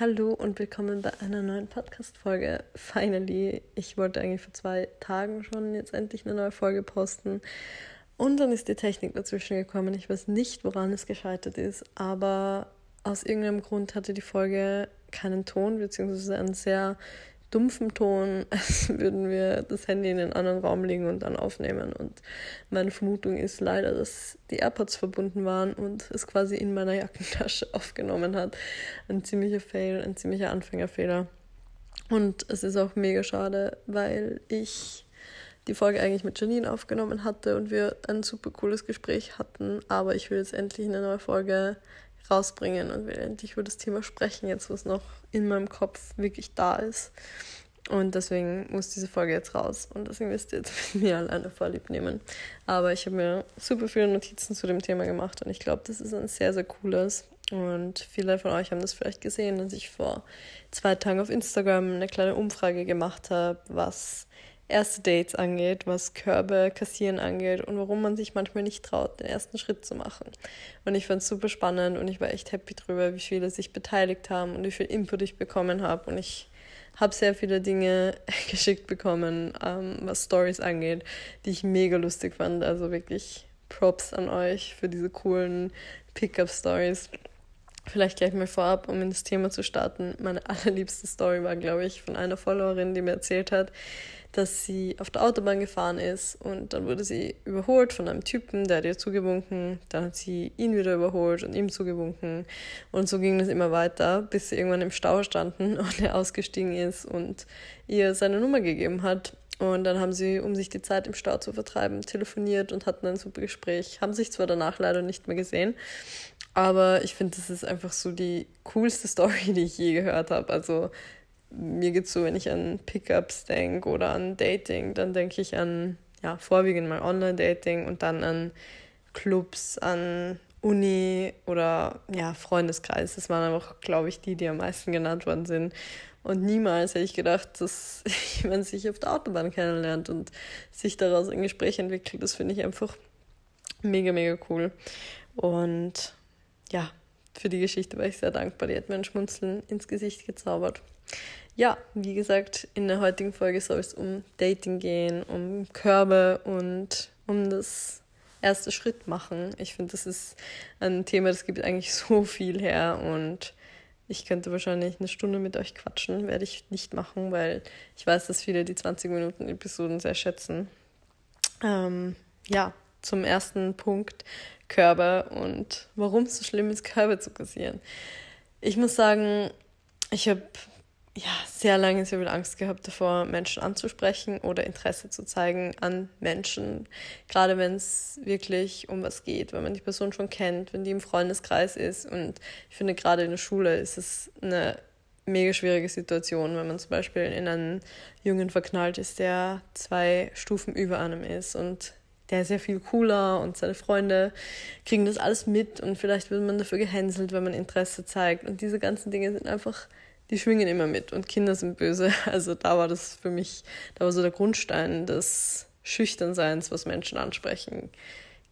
Hallo und willkommen bei einer neuen Podcast-Folge. Finally, ich wollte eigentlich vor zwei Tagen schon jetzt endlich eine neue Folge posten. Und dann ist die Technik dazwischen gekommen. Ich weiß nicht, woran es gescheitert ist, aber aus irgendeinem Grund hatte die Folge keinen Ton, beziehungsweise einen sehr dumpfen Ton, als würden wir das Handy in einen anderen Raum legen und dann aufnehmen. Und meine Vermutung ist leider, dass die AirPods verbunden waren und es quasi in meiner Jackentasche aufgenommen hat. Ein ziemlicher Fail, ein ziemlicher Anfängerfehler. Und es ist auch mega schade, weil ich die Folge eigentlich mit Janine aufgenommen hatte und wir ein super cooles Gespräch hatten. Aber ich will jetzt endlich eine neue Folge rausbringen und will endlich über das Thema sprechen, jetzt was noch in meinem Kopf wirklich da ist. Und deswegen muss diese Folge jetzt raus. Und deswegen wisst ihr jetzt mit mir alleine vorlieb nehmen. Aber ich habe mir super viele Notizen zu dem Thema gemacht und ich glaube, das ist ein sehr, sehr cooles. Und viele von euch haben das vielleicht gesehen, dass ich vor zwei Tagen auf Instagram eine kleine Umfrage gemacht habe, was erste Dates angeht, was Körbe kassieren angeht und warum man sich manchmal nicht traut, den ersten Schritt zu machen. Und ich fand es super spannend und ich war echt happy drüber, wie viele sich beteiligt haben und wie viel Input ich bekommen habe. Und ich habe sehr viele Dinge geschickt bekommen, ähm, was Stories angeht, die ich mega lustig fand. Also wirklich Props an euch für diese coolen Pickup-Stories. Vielleicht gleich mal vorab, um in das Thema zu starten. Meine allerliebste Story war, glaube ich, von einer Followerin, die mir erzählt hat, dass sie auf der Autobahn gefahren ist und dann wurde sie überholt von einem Typen, der hat ihr zugewunken, dann hat sie ihn wieder überholt und ihm zugewunken. Und so ging es immer weiter, bis sie irgendwann im Stau standen und er ausgestiegen ist und ihr seine Nummer gegeben hat. Und dann haben sie, um sich die Zeit im Stau zu vertreiben, telefoniert und hatten ein super Gespräch, haben sich zwar danach leider nicht mehr gesehen, aber ich finde, das ist einfach so die coolste Story, die ich je gehört habe. Also mir geht es so, wenn ich an Pickups denke oder an Dating, dann denke ich an, ja, vorwiegend mal Online-Dating und dann an Clubs, an Uni oder ja, Freundeskreis. Das waren einfach, glaube ich, die, die am meisten genannt worden sind. Und niemals hätte ich gedacht, dass jemand sich auf der Autobahn kennenlernt und sich daraus ein Gespräch entwickelt. Das finde ich einfach mega, mega cool. Und ja, für die Geschichte war ich sehr dankbar. Die hat mir ein Schmunzeln ins Gesicht gezaubert. Ja, wie gesagt, in der heutigen Folge soll es um Dating gehen, um Körbe und um das erste Schritt machen. Ich finde, das ist ein Thema, das gibt eigentlich so viel her und ich könnte wahrscheinlich eine Stunde mit euch quatschen, werde ich nicht machen, weil ich weiß, dass viele die 20 Minuten Episoden sehr schätzen. Ähm, ja, zum ersten Punkt Körbe und warum es so schlimm ist, Körbe zu kassieren. Ich muss sagen, ich habe ja, sehr lange sehr viel Angst gehabt davor, Menschen anzusprechen oder Interesse zu zeigen an Menschen. Gerade wenn es wirklich um was geht, wenn man die Person schon kennt, wenn die im Freundeskreis ist. Und ich finde, gerade in der Schule ist es eine mega schwierige Situation, wenn man zum Beispiel in einen Jungen verknallt ist, der zwei Stufen über einem ist und der ist ja viel cooler und seine Freunde kriegen das alles mit und vielleicht wird man dafür gehänselt, wenn man Interesse zeigt. Und diese ganzen Dinge sind einfach die schwingen immer mit und Kinder sind böse. Also da war das für mich, da war so der Grundstein des Schüchternseins, was Menschen ansprechen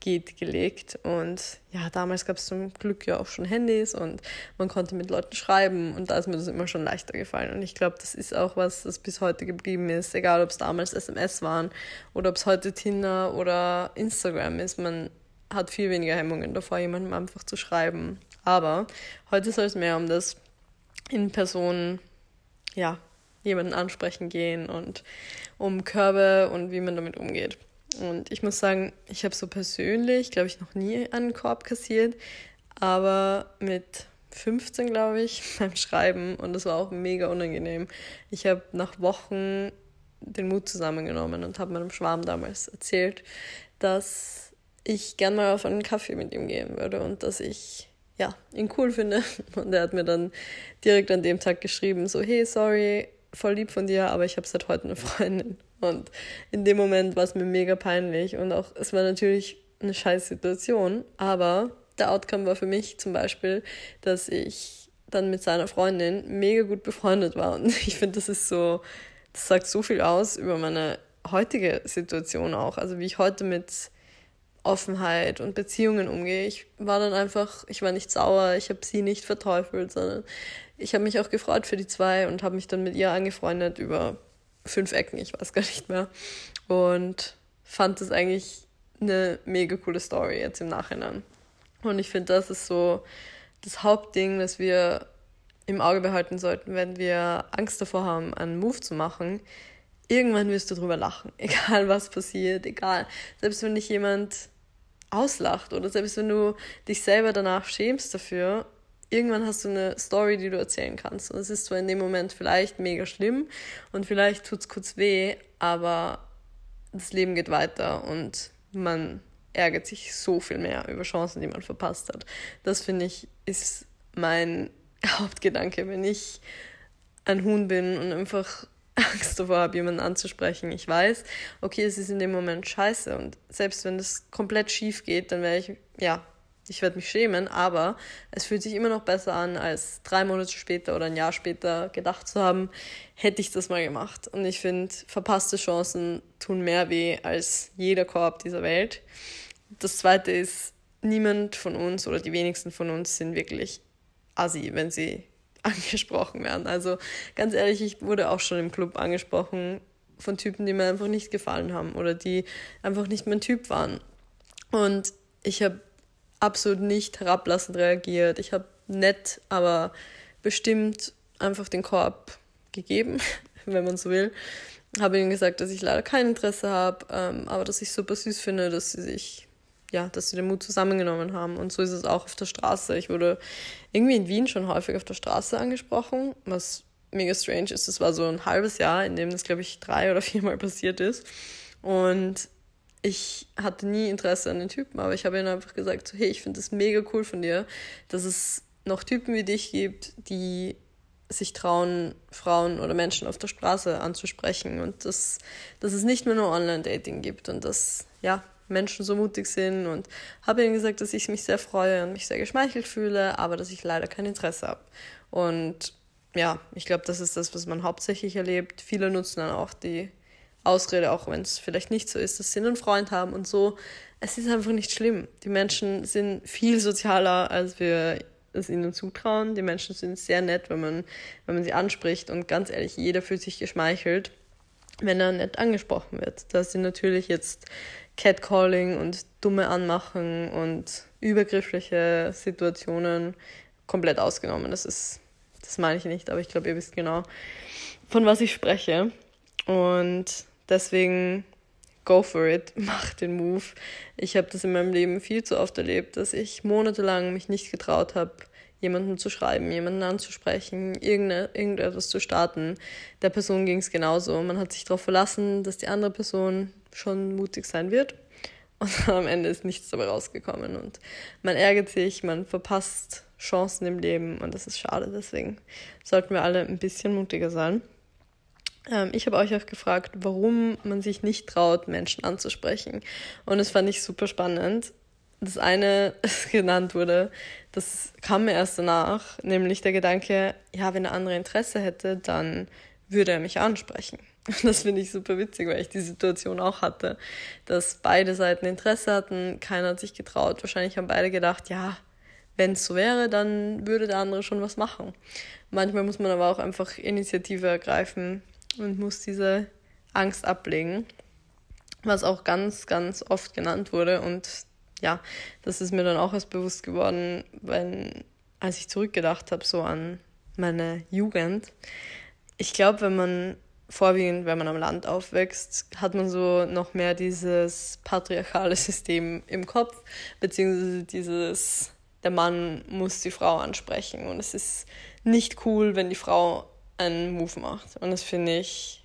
geht, gelegt. Und ja, damals gab es zum Glück ja auch schon Handys und man konnte mit Leuten schreiben und da ist mir das immer schon leichter gefallen. Und ich glaube, das ist auch was, das bis heute geblieben ist, egal ob es damals SMS waren oder ob es heute Tinder oder Instagram ist. Man hat viel weniger Hemmungen davor, jemandem einfach zu schreiben. Aber heute soll es mehr um das in Person ja, jemanden ansprechen gehen und um Körbe und wie man damit umgeht. Und ich muss sagen, ich habe so persönlich, glaube ich, noch nie einen Korb kassiert, aber mit 15, glaube ich, beim Schreiben und das war auch mega unangenehm. Ich habe nach Wochen den Mut zusammengenommen und habe meinem Schwarm damals erzählt, dass ich gern mal auf einen Kaffee mit ihm gehen würde und dass ich ja, ihn cool finde. Und er hat mir dann direkt an dem Tag geschrieben, so, hey, sorry, voll lieb von dir, aber ich habe seit heute eine Freundin. Und in dem Moment war es mir mega peinlich und auch, es war natürlich eine scheiß Situation, aber der Outcome war für mich zum Beispiel, dass ich dann mit seiner Freundin mega gut befreundet war. Und ich finde, das ist so, das sagt so viel aus über meine heutige Situation auch. Also wie ich heute mit Offenheit und Beziehungen umgehe. Ich war dann einfach, ich war nicht sauer, ich habe sie nicht verteufelt, sondern ich habe mich auch gefreut für die zwei und habe mich dann mit ihr angefreundet über fünf Ecken, ich weiß gar nicht mehr. Und fand das eigentlich eine mega coole Story jetzt im Nachhinein. Und ich finde, das ist so das Hauptding, das wir im Auge behalten sollten, wenn wir Angst davor haben, einen Move zu machen. Irgendwann wirst du drüber lachen, egal was passiert, egal. Selbst wenn dich jemand auslacht oder selbst wenn du dich selber danach schämst dafür, irgendwann hast du eine Story, die du erzählen kannst. Und es ist zwar in dem Moment vielleicht mega schlimm und vielleicht tut es kurz weh, aber das Leben geht weiter und man ärgert sich so viel mehr über Chancen, die man verpasst hat. Das finde ich ist mein Hauptgedanke, wenn ich ein Huhn bin und einfach Angst davor habe, jemanden anzusprechen. Ich weiß, okay, es ist in dem Moment scheiße und selbst wenn das komplett schief geht, dann werde ich, ja, ich werde mich schämen, aber es fühlt sich immer noch besser an, als drei Monate später oder ein Jahr später gedacht zu haben, hätte ich das mal gemacht. Und ich finde, verpasste Chancen tun mehr weh als jeder Korb dieser Welt. Das zweite ist, niemand von uns oder die wenigsten von uns sind wirklich assi, wenn sie angesprochen werden. Also ganz ehrlich, ich wurde auch schon im Club angesprochen von Typen, die mir einfach nicht gefallen haben oder die einfach nicht mein Typ waren. Und ich habe absolut nicht herablassend reagiert. Ich habe nett, aber bestimmt einfach den Korb gegeben, wenn man so will. Habe ihnen gesagt, dass ich leider kein Interesse habe, ähm, aber dass ich super süß finde, dass sie sich, ja, dass sie den Mut zusammengenommen haben. Und so ist es auch auf der Straße. Ich wurde irgendwie in Wien schon häufig auf der Straße angesprochen, was mega strange ist. Das war so ein halbes Jahr, in dem das, glaube ich, drei oder viermal passiert ist. Und ich hatte nie Interesse an den Typen, aber ich habe ihnen einfach gesagt, so, hey, ich finde es mega cool von dir, dass es noch Typen wie dich gibt, die sich trauen, Frauen oder Menschen auf der Straße anzusprechen und dass, dass es nicht mehr nur Online-Dating gibt und dass ja, Menschen so mutig sind und habe ihnen gesagt, dass ich mich sehr freue und mich sehr geschmeichelt fühle, aber dass ich leider kein Interesse habe. Und ja, ich glaube, das ist das, was man hauptsächlich erlebt. Viele nutzen dann auch die Ausrede, auch wenn es vielleicht nicht so ist, dass sie einen Freund haben und so. Es ist einfach nicht schlimm. Die Menschen sind viel sozialer, als wir es ihnen zutrauen. Die Menschen sind sehr nett, wenn man, wenn man sie anspricht. Und ganz ehrlich, jeder fühlt sich geschmeichelt, wenn er nett angesprochen wird. Da sind natürlich jetzt Catcalling und dumme Anmachen und übergriffliche Situationen komplett ausgenommen. Das ist, das meine ich nicht, aber ich glaube, ihr wisst genau, von was ich spreche. Und Deswegen go for it, mach den Move. Ich habe das in meinem Leben viel zu oft erlebt, dass ich monatelang mich nicht getraut habe, jemanden zu schreiben, jemanden anzusprechen, irgendetwas zu starten. Der Person ging es genauso. Man hat sich darauf verlassen, dass die andere Person schon mutig sein wird. Und am Ende ist nichts dabei rausgekommen. Und man ärgert sich, man verpasst Chancen im Leben und das ist schade. Deswegen sollten wir alle ein bisschen mutiger sein. Ähm, ich habe euch auch gefragt, warum man sich nicht traut, Menschen anzusprechen. Und das fand ich super spannend. Das eine, das genannt wurde, das kam mir erst danach, nämlich der Gedanke, ja, wenn der andere Interesse hätte, dann würde er mich ansprechen. Und das finde ich super witzig, weil ich die Situation auch hatte, dass beide Seiten Interesse hatten, keiner hat sich getraut. Wahrscheinlich haben beide gedacht, ja, wenn es so wäre, dann würde der andere schon was machen. Manchmal muss man aber auch einfach Initiative ergreifen und muss diese Angst ablegen, was auch ganz, ganz oft genannt wurde. Und ja, das ist mir dann auch erst bewusst geworden, wenn, als ich zurückgedacht habe, so an meine Jugend. Ich glaube, wenn man vorwiegend, wenn man am Land aufwächst, hat man so noch mehr dieses patriarchale System im Kopf, beziehungsweise dieses, der Mann muss die Frau ansprechen. Und es ist nicht cool, wenn die Frau einen Move macht. Und das finde ich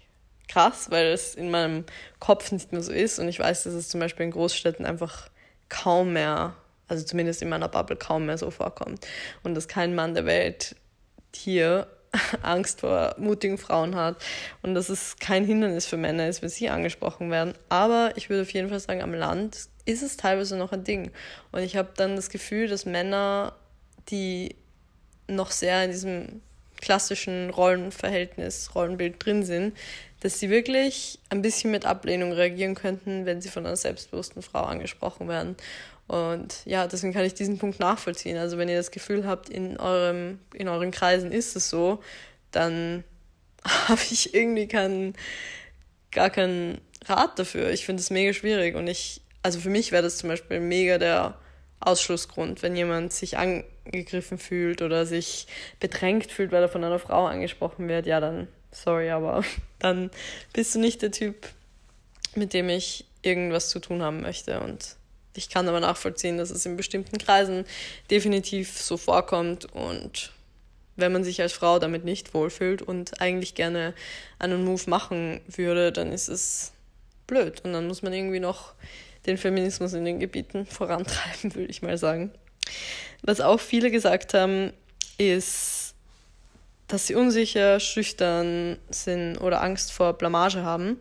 krass, weil es in meinem Kopf nicht mehr so ist. Und ich weiß, dass es zum Beispiel in Großstädten einfach kaum mehr, also zumindest in meiner Bubble kaum mehr so vorkommt. Und dass kein Mann der Welt hier Angst vor mutigen Frauen hat und dass es kein Hindernis für Männer ist, wenn sie angesprochen werden. Aber ich würde auf jeden Fall sagen, am Land ist es teilweise noch ein Ding. Und ich habe dann das Gefühl, dass Männer, die noch sehr in diesem klassischen Rollenverhältnis, Rollenbild drin sind, dass sie wirklich ein bisschen mit Ablehnung reagieren könnten, wenn sie von einer selbstbewussten Frau angesprochen werden. Und ja, deswegen kann ich diesen Punkt nachvollziehen. Also wenn ihr das Gefühl habt, in, eurem, in euren Kreisen ist es so, dann habe ich irgendwie keinen, gar keinen Rat dafür. Ich finde es mega schwierig und ich, also für mich wäre das zum Beispiel mega der Ausschlussgrund, wenn jemand sich angegriffen fühlt oder sich bedrängt fühlt, weil er von einer Frau angesprochen wird, ja, dann, sorry, aber dann bist du nicht der Typ, mit dem ich irgendwas zu tun haben möchte. Und ich kann aber nachvollziehen, dass es in bestimmten Kreisen definitiv so vorkommt und wenn man sich als Frau damit nicht wohlfühlt und eigentlich gerne einen Move machen würde, dann ist es blöd. Und dann muss man irgendwie noch den Feminismus in den Gebieten vorantreiben, würde ich mal sagen. Was auch viele gesagt haben, ist, dass sie unsicher, schüchtern sind oder Angst vor Blamage haben.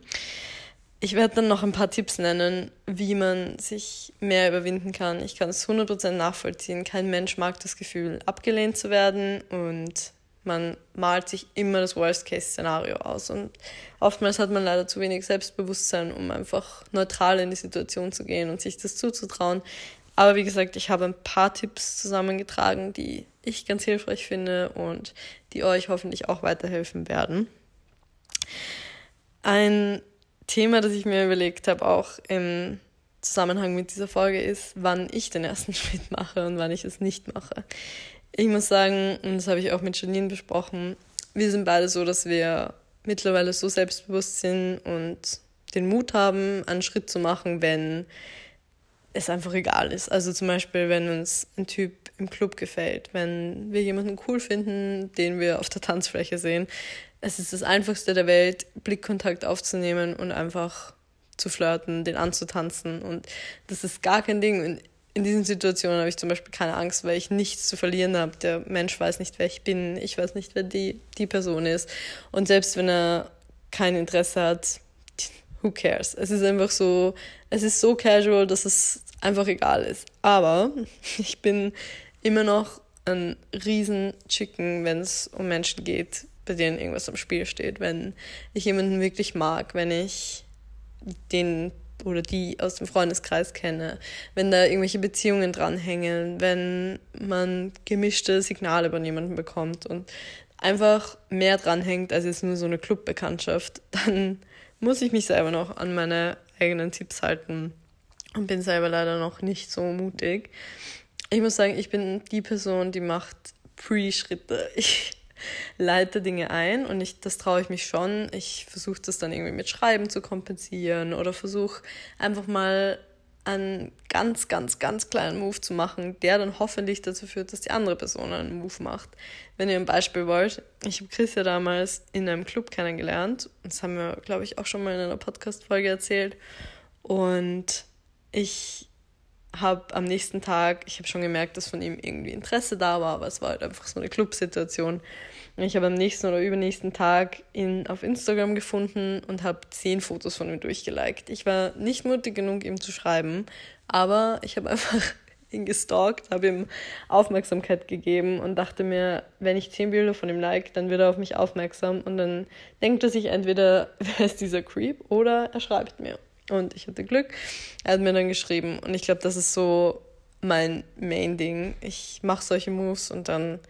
Ich werde dann noch ein paar Tipps nennen, wie man sich mehr überwinden kann. Ich kann es 100% nachvollziehen. Kein Mensch mag das Gefühl, abgelehnt zu werden und man malt sich immer das Worst-Case-Szenario aus. Und oftmals hat man leider zu wenig Selbstbewusstsein, um einfach neutral in die Situation zu gehen und sich das zuzutrauen. Aber wie gesagt, ich habe ein paar Tipps zusammengetragen, die ich ganz hilfreich finde und die euch hoffentlich auch weiterhelfen werden. Ein Thema, das ich mir überlegt habe, auch im Zusammenhang mit dieser Folge, ist, wann ich den ersten Schritt mache und wann ich es nicht mache. Ich muss sagen, und das habe ich auch mit Janine besprochen, wir sind beide so, dass wir mittlerweile so selbstbewusst sind und den Mut haben, einen Schritt zu machen, wenn es einfach egal ist. Also zum Beispiel, wenn uns ein Typ im Club gefällt, wenn wir jemanden cool finden, den wir auf der Tanzfläche sehen. Es ist das Einfachste der Welt, Blickkontakt aufzunehmen und einfach zu flirten, den anzutanzen. Und das ist gar kein Ding. Und in diesen Situationen habe ich zum Beispiel keine Angst, weil ich nichts zu verlieren habe. Der Mensch weiß nicht, wer ich bin. Ich weiß nicht, wer die, die Person ist. Und selbst wenn er kein Interesse hat, who cares? Es ist einfach so, es ist so casual, dass es einfach egal ist. Aber ich bin immer noch ein riesen Chicken, wenn es um Menschen geht, bei denen irgendwas am Spiel steht. Wenn ich jemanden wirklich mag, wenn ich den oder die aus dem Freundeskreis kenne, wenn da irgendwelche Beziehungen dranhängen, wenn man gemischte Signale bei jemandem bekommt und einfach mehr dranhängt als jetzt nur so eine Clubbekanntschaft, dann muss ich mich selber noch an meine eigenen Tipps halten und bin selber leider noch nicht so mutig. Ich muss sagen, ich bin die Person, die macht Pre-Schritte. Ich leite Dinge ein und ich, das traue ich mich schon. Ich versuche das dann irgendwie mit Schreiben zu kompensieren oder versuche einfach mal einen ganz, ganz, ganz kleinen Move zu machen, der dann hoffentlich dazu führt, dass die andere Person einen Move macht. Wenn ihr ein Beispiel wollt, ich habe Chris ja damals in einem Club kennengelernt. Das haben wir, glaube ich, auch schon mal in einer Podcast-Folge erzählt. Und ich habe am nächsten Tag, ich habe schon gemerkt, dass von ihm irgendwie Interesse da war, aber es war halt einfach so eine Clubsituation. Ich habe am nächsten oder übernächsten Tag ihn auf Instagram gefunden und habe zehn Fotos von ihm durchgeliked. Ich war nicht mutig genug, ihm zu schreiben, aber ich habe einfach ihn gestalkt, habe ihm Aufmerksamkeit gegeben und dachte mir, wenn ich zehn Bilder von ihm like, dann wird er auf mich aufmerksam und dann denkt er sich entweder, wer ist dieser Creep oder er schreibt mir. Und ich hatte Glück. Er hat mir dann geschrieben. Und ich glaube, das ist so mein Main-Ding. Ich mache solche Moves und dann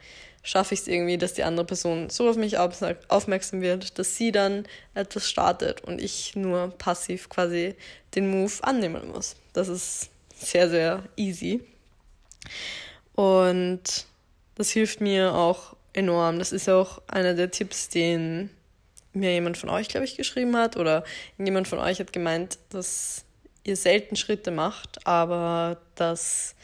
schaffe ich es irgendwie, dass die andere Person so auf mich aufmerksam wird, dass sie dann etwas startet und ich nur passiv quasi den Move annehmen muss. Das ist sehr, sehr easy. Und das hilft mir auch enorm. Das ist auch einer der Tipps, den mir jemand von euch, glaube ich, geschrieben hat oder jemand von euch hat gemeint, dass ihr selten Schritte macht, aber dass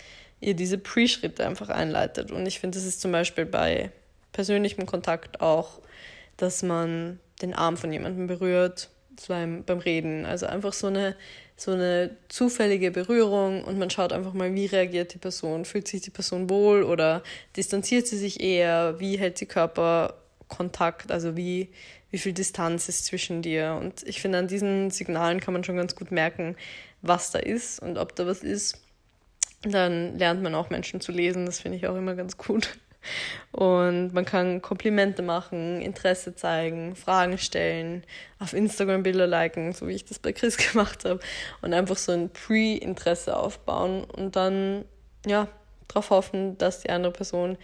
ihr diese Pre-Schritte einfach einleitet. Und ich finde, das ist zum Beispiel bei persönlichem Kontakt auch, dass man den Arm von jemandem berührt beim, beim Reden. Also einfach so eine, so eine zufällige Berührung und man schaut einfach mal, wie reagiert die Person. Fühlt sich die Person wohl oder distanziert sie sich eher? Wie hält sie Körperkontakt? Also wie wie viel Distanz ist zwischen dir. Und ich finde, an diesen Signalen kann man schon ganz gut merken, was da ist und ob da was ist. Dann lernt man auch Menschen zu lesen, das finde ich auch immer ganz gut. Und man kann Komplimente machen, Interesse zeigen, Fragen stellen, auf Instagram Bilder liken, so wie ich das bei Chris gemacht habe. Und einfach so ein Pre-Interesse aufbauen und dann, ja, darauf hoffen, dass die andere Person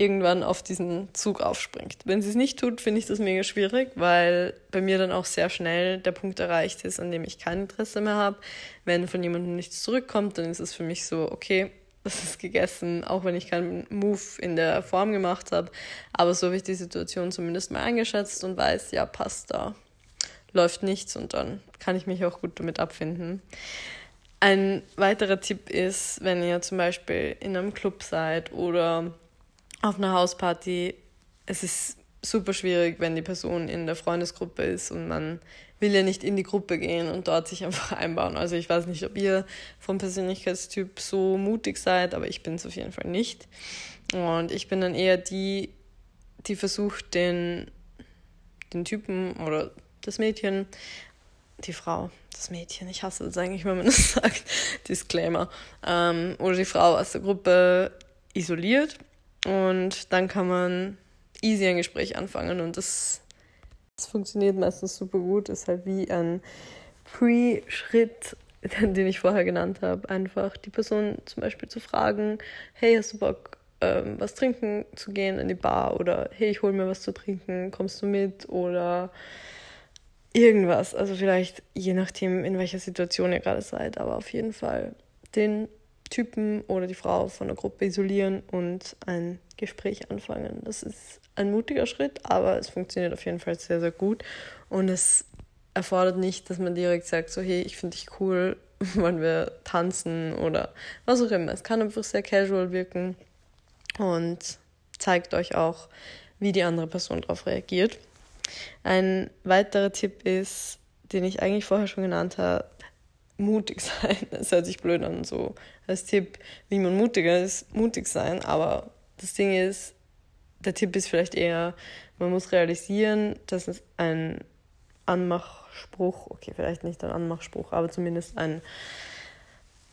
irgendwann auf diesen Zug aufspringt. Wenn sie es nicht tut, finde ich das mega schwierig, weil bei mir dann auch sehr schnell der Punkt erreicht ist, an dem ich kein Interesse mehr habe. Wenn von jemandem nichts zurückkommt, dann ist es für mich so, okay, das ist gegessen, auch wenn ich keinen Move in der Form gemacht habe. Aber so habe ich die Situation zumindest mal eingeschätzt und weiß, ja, passt da. Läuft nichts und dann kann ich mich auch gut damit abfinden. Ein weiterer Tipp ist, wenn ihr zum Beispiel in einem Club seid oder auf einer Hausparty, es ist super schwierig, wenn die Person in der Freundesgruppe ist und man will ja nicht in die Gruppe gehen und dort sich einfach einbauen. Also ich weiß nicht, ob ihr vom Persönlichkeitstyp so mutig seid, aber ich bin es auf jeden Fall nicht. Und ich bin dann eher die, die versucht, den, den Typen oder das Mädchen, die Frau, das Mädchen, ich hasse das eigentlich, wenn man das sagt, Disclaimer, ähm, oder die Frau aus der Gruppe isoliert und dann kann man easy ein Gespräch anfangen und das, das funktioniert meistens super gut. Ist halt wie ein Pre-Schritt, den ich vorher genannt habe. Einfach die Person zum Beispiel zu fragen, hey, hast du Bock, ähm, was trinken zu gehen in die Bar? Oder hey, ich hole mir was zu trinken, kommst du mit? Oder irgendwas. Also vielleicht je nachdem, in welcher Situation ihr gerade seid, aber auf jeden Fall den Typen oder die Frau von der Gruppe isolieren und ein Gespräch anfangen. Das ist ein mutiger Schritt, aber es funktioniert auf jeden Fall sehr, sehr gut. Und es erfordert nicht, dass man direkt sagt, so hey, ich finde dich cool, wollen wir tanzen oder was auch immer. Es kann einfach sehr casual wirken und zeigt euch auch, wie die andere Person darauf reagiert. Ein weiterer Tipp ist, den ich eigentlich vorher schon genannt habe, mutig sein. Das hört sich blöd an, so als Tipp, wie man mutiger ist, mutig sein. Aber das Ding ist, der Tipp ist vielleicht eher, man muss realisieren, dass es ein Anmachspruch, okay, vielleicht nicht ein Anmachspruch, aber zumindest ein,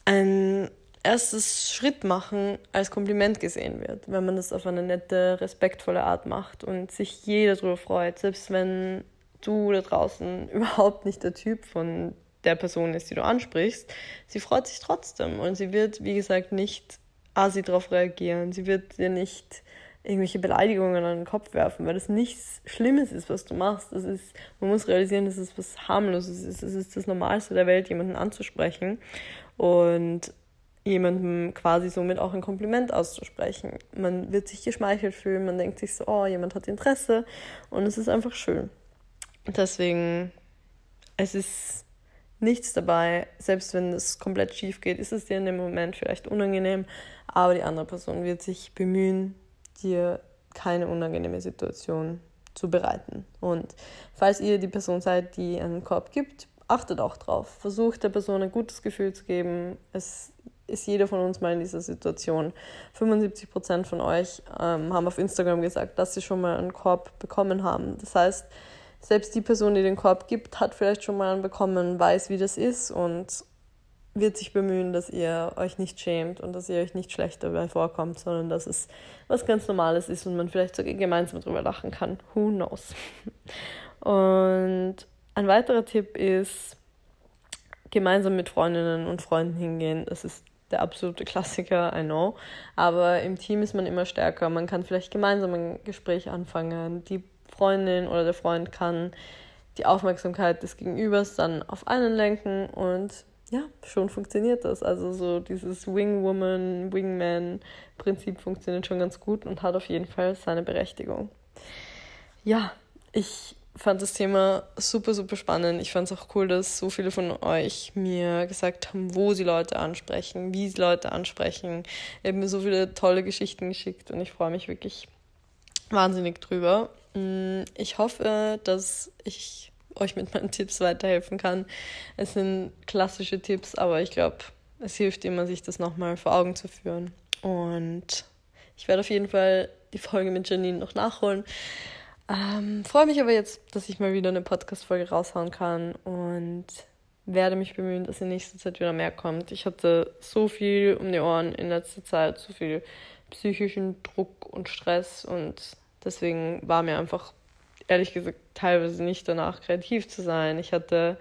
ein erstes Schritt machen als Kompliment gesehen wird, wenn man das auf eine nette, respektvolle Art macht und sich jeder darüber freut, selbst wenn du da draußen überhaupt nicht der Typ von der Person ist, die du ansprichst, sie freut sich trotzdem und sie wird, wie gesagt, nicht assi darauf reagieren. Sie wird dir nicht irgendwelche Beleidigungen an den Kopf werfen, weil das nichts Schlimmes ist, was du machst. Das ist, man muss realisieren, das ist was harmloses ist. Es ist das Normalste der Welt, jemanden anzusprechen und jemandem quasi somit auch ein Kompliment auszusprechen. Man wird sich geschmeichelt fühlen, man denkt sich so, oh, jemand hat Interesse und es ist einfach schön. Deswegen, es ist nichts dabei. Selbst wenn es komplett schief geht, ist es dir in dem Moment vielleicht unangenehm, aber die andere Person wird sich bemühen, dir keine unangenehme Situation zu bereiten. Und falls ihr die Person seid, die einen Korb gibt, achtet auch drauf. Versucht der Person ein gutes Gefühl zu geben. Es ist jeder von uns mal in dieser Situation. 75 Prozent von euch ähm, haben auf Instagram gesagt, dass sie schon mal einen Korb bekommen haben. Das heißt, selbst die Person, die den Korb gibt, hat vielleicht schon mal einen bekommen, weiß, wie das ist und wird sich bemühen, dass ihr euch nicht schämt und dass ihr euch nicht schlecht dabei vorkommt, sondern dass es was ganz Normales ist und man vielleicht sogar gemeinsam drüber lachen kann. Who knows? Und ein weiterer Tipp ist, gemeinsam mit Freundinnen und Freunden hingehen. Das ist der absolute Klassiker, I know. Aber im Team ist man immer stärker. Man kann vielleicht gemeinsam ein Gespräch anfangen. Die Freundin oder der Freund kann die Aufmerksamkeit des Gegenübers dann auf einen lenken und ja, schon funktioniert das. Also so dieses Wingwoman, Wingman-Prinzip funktioniert schon ganz gut und hat auf jeden Fall seine Berechtigung. Ja, ich fand das Thema super, super spannend. Ich fand es auch cool, dass so viele von euch mir gesagt haben, wo sie Leute ansprechen, wie sie Leute ansprechen. Ihr habt mir so viele tolle Geschichten geschickt und ich freue mich wirklich wahnsinnig drüber. Mm, ich hoffe, dass ich euch mit meinen Tipps weiterhelfen kann. Es sind klassische Tipps, aber ich glaube, es hilft immer, sich das nochmal vor Augen zu führen. Und ich werde auf jeden Fall die Folge mit Janine noch nachholen. Ähm, freue mich aber jetzt, dass ich mal wieder eine Podcast-Folge raushauen kann und werde mich bemühen, dass in nächster Zeit wieder mehr kommt. Ich hatte so viel um die Ohren in letzter Zeit, so viel psychischen Druck und Stress und deswegen war mir einfach ehrlich gesagt teilweise nicht danach kreativ zu sein. Ich hatte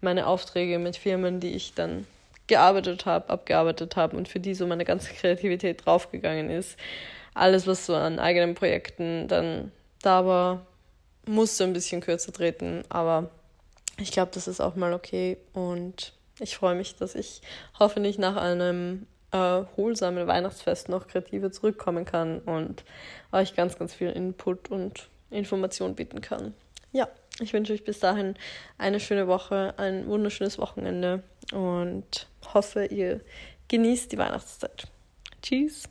meine Aufträge mit Firmen, die ich dann gearbeitet habe, abgearbeitet habe und für die so meine ganze Kreativität draufgegangen ist. Alles, was so an eigenen Projekten dann da war, musste ein bisschen kürzer treten, aber ich glaube, das ist auch mal okay und ich freue mich, dass ich hoffentlich nach einem erholsamen Weihnachtsfest noch kreativer zurückkommen kann und euch ganz, ganz viel Input und Information bieten kann. Ja, ich wünsche euch bis dahin eine schöne Woche, ein wunderschönes Wochenende und hoffe, ihr genießt die Weihnachtszeit. Tschüss.